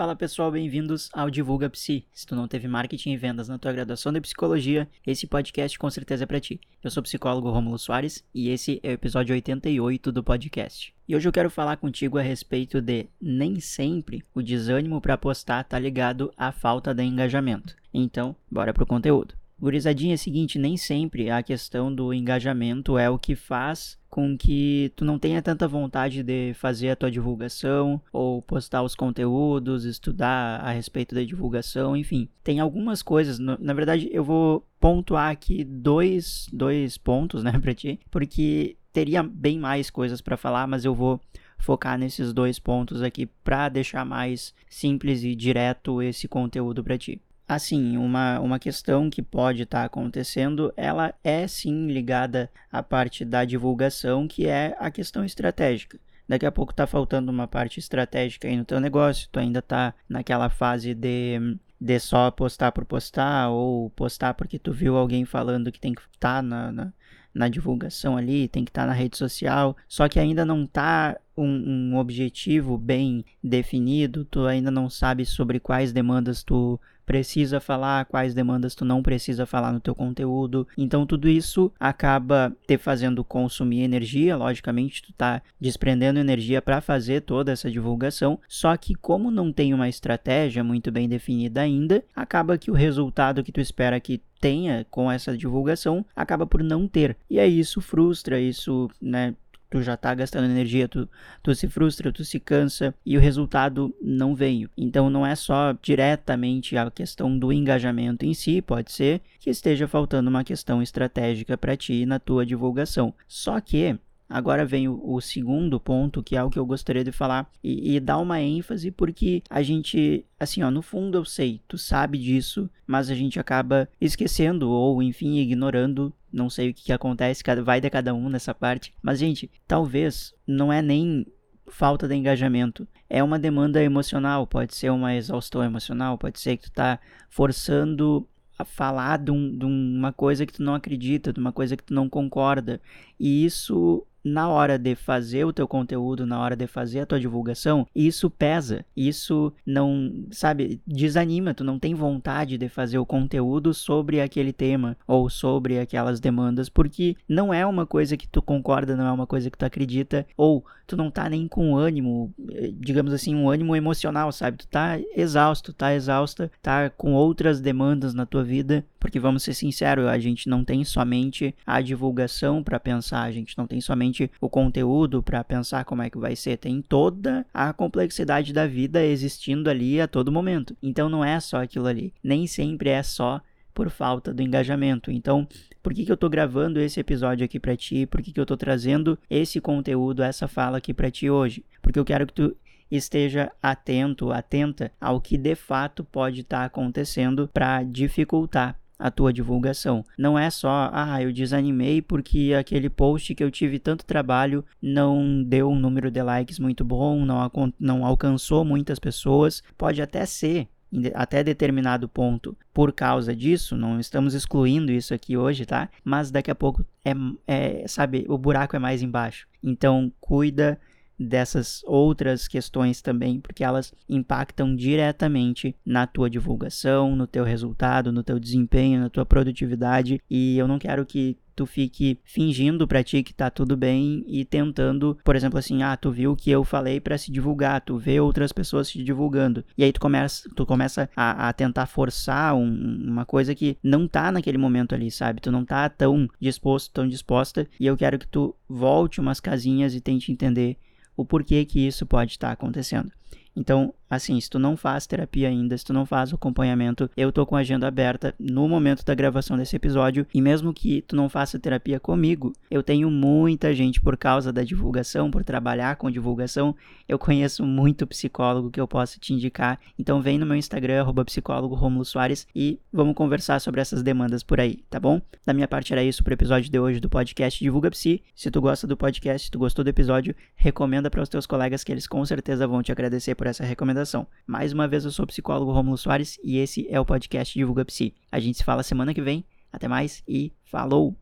Fala pessoal, bem-vindos ao Divulga Psi. Se tu não teve marketing e vendas na tua graduação de psicologia, esse podcast com certeza é para ti. Eu sou o psicólogo Romulo Soares e esse é o episódio 88 do podcast. E hoje eu quero falar contigo a respeito de nem sempre o desânimo para postar tá ligado à falta de engajamento. Então, bora pro conteúdo. Gurizadinha, é o seguinte, nem sempre a questão do engajamento é o que faz com que tu não tenha tanta vontade de fazer a tua divulgação ou postar os conteúdos, estudar a respeito da divulgação, enfim. Tem algumas coisas, na verdade eu vou pontuar aqui dois, dois pontos, né, pra ti, porque teria bem mais coisas para falar, mas eu vou focar nesses dois pontos aqui para deixar mais simples e direto esse conteúdo para ti. Assim, uma, uma questão que pode estar tá acontecendo, ela é sim ligada à parte da divulgação, que é a questão estratégica. Daqui a pouco está faltando uma parte estratégica aí no teu negócio, tu ainda está naquela fase de, de só postar por postar, ou postar porque tu viu alguém falando que tem que estar tá na, na, na, divulgação ali, tem que estar tá na rede social, só que ainda não está um, um objetivo bem definido, tu ainda não sabe sobre quais demandas tu precisa falar, quais demandas tu não precisa falar no teu conteúdo. Então tudo isso acaba te fazendo consumir energia, logicamente tu tá desprendendo energia para fazer toda essa divulgação, só que como não tem uma estratégia muito bem definida ainda, acaba que o resultado que tu espera que tenha com essa divulgação acaba por não ter. E aí isso frustra, isso, né, tu já tá gastando energia, tu, tu se frustra, tu se cansa e o resultado não veio. Então não é só diretamente a questão do engajamento em si, pode ser que esteja faltando uma questão estratégica para ti na tua divulgação. Só que Agora vem o, o, segundo ponto, que é o que eu gostaria de falar e, e, dar uma ênfase, porque a gente, assim, ó, no fundo eu sei, tu sabe disso, mas a gente acaba esquecendo ou, enfim, ignorando. Não sei o que, que acontece, vai de cada um nessa parte. Mas, gente, talvez não é nem falta de engajamento. É uma demanda emocional, pode ser uma exaustão emocional, pode ser que tu tá forçando a falar de, um, de uma coisa que tu não acredita, de uma coisa que tu não concorda. E isso na hora de fazer o teu conteúdo, na hora de fazer a tua divulgação, isso pesa. Isso não, sabe, desanima, tu não tem vontade de fazer o conteúdo sobre aquele tema ou sobre aquelas demandas, porque não é uma coisa que tu concorda, não é uma coisa que tu acredita, ou tu não tá nem com ânimo, eh, digamos assim, um ânimo emocional, sabe? Tu tá exausto, tá exausta, tá com outras demandas na tua vida, porque vamos ser sinceros, a gente não tem somente a divulgação para pensar, a gente não tem somente o conteúdo para pensar como é que vai ser, tem toda a complexidade da vida existindo ali a todo momento. Então não é só aquilo ali, nem sempre é só por falta do engajamento. Então, por que, que eu estou gravando esse episódio aqui para ti? Por que, que eu estou trazendo esse conteúdo, essa fala aqui para ti hoje? Porque eu quero que tu esteja atento, atenta ao que de fato pode estar tá acontecendo para dificultar a tua divulgação. Não é só, ah, eu desanimei porque aquele post que eu tive tanto trabalho não deu um número de likes muito bom, não, não alcançou muitas pessoas. Pode até ser, até determinado ponto por causa disso, não estamos excluindo isso aqui hoje, tá? Mas daqui a pouco é, é sabe, o buraco é mais embaixo. Então cuida dessas outras questões também, porque elas impactam diretamente na tua divulgação, no teu resultado, no teu desempenho, na tua produtividade, e eu não quero que tu fique fingindo para ti que tá tudo bem e tentando, por exemplo, assim, ah, tu viu que eu falei para se divulgar, tu vê outras pessoas se divulgando. E aí tu começa, tu começa a, a tentar forçar um, uma coisa que não tá naquele momento ali, sabe? Tu não tá tão disposto, tão disposta, e eu quero que tu volte umas casinhas e tente entender o porquê que isso pode estar acontecendo. Então, assim, se tu não faz terapia ainda, se tu não faz o acompanhamento, eu tô com a agenda aberta no momento da gravação desse episódio. E mesmo que tu não faça terapia comigo, eu tenho muita gente por causa da divulgação, por trabalhar com divulgação. Eu conheço muito psicólogo que eu posso te indicar. Então vem no meu Instagram, psicólogo Romulo Soares, e vamos conversar sobre essas demandas por aí, tá bom? Da minha parte era isso pro episódio de hoje do podcast Divulga Psi. Se tu gosta do podcast, se tu gostou do episódio, recomenda para os teus colegas que eles com certeza vão te agradecer por essa Mais uma vez, eu sou o psicólogo Romulo Soares e esse é o podcast Divulga Psi. A gente se fala semana que vem. Até mais e falou!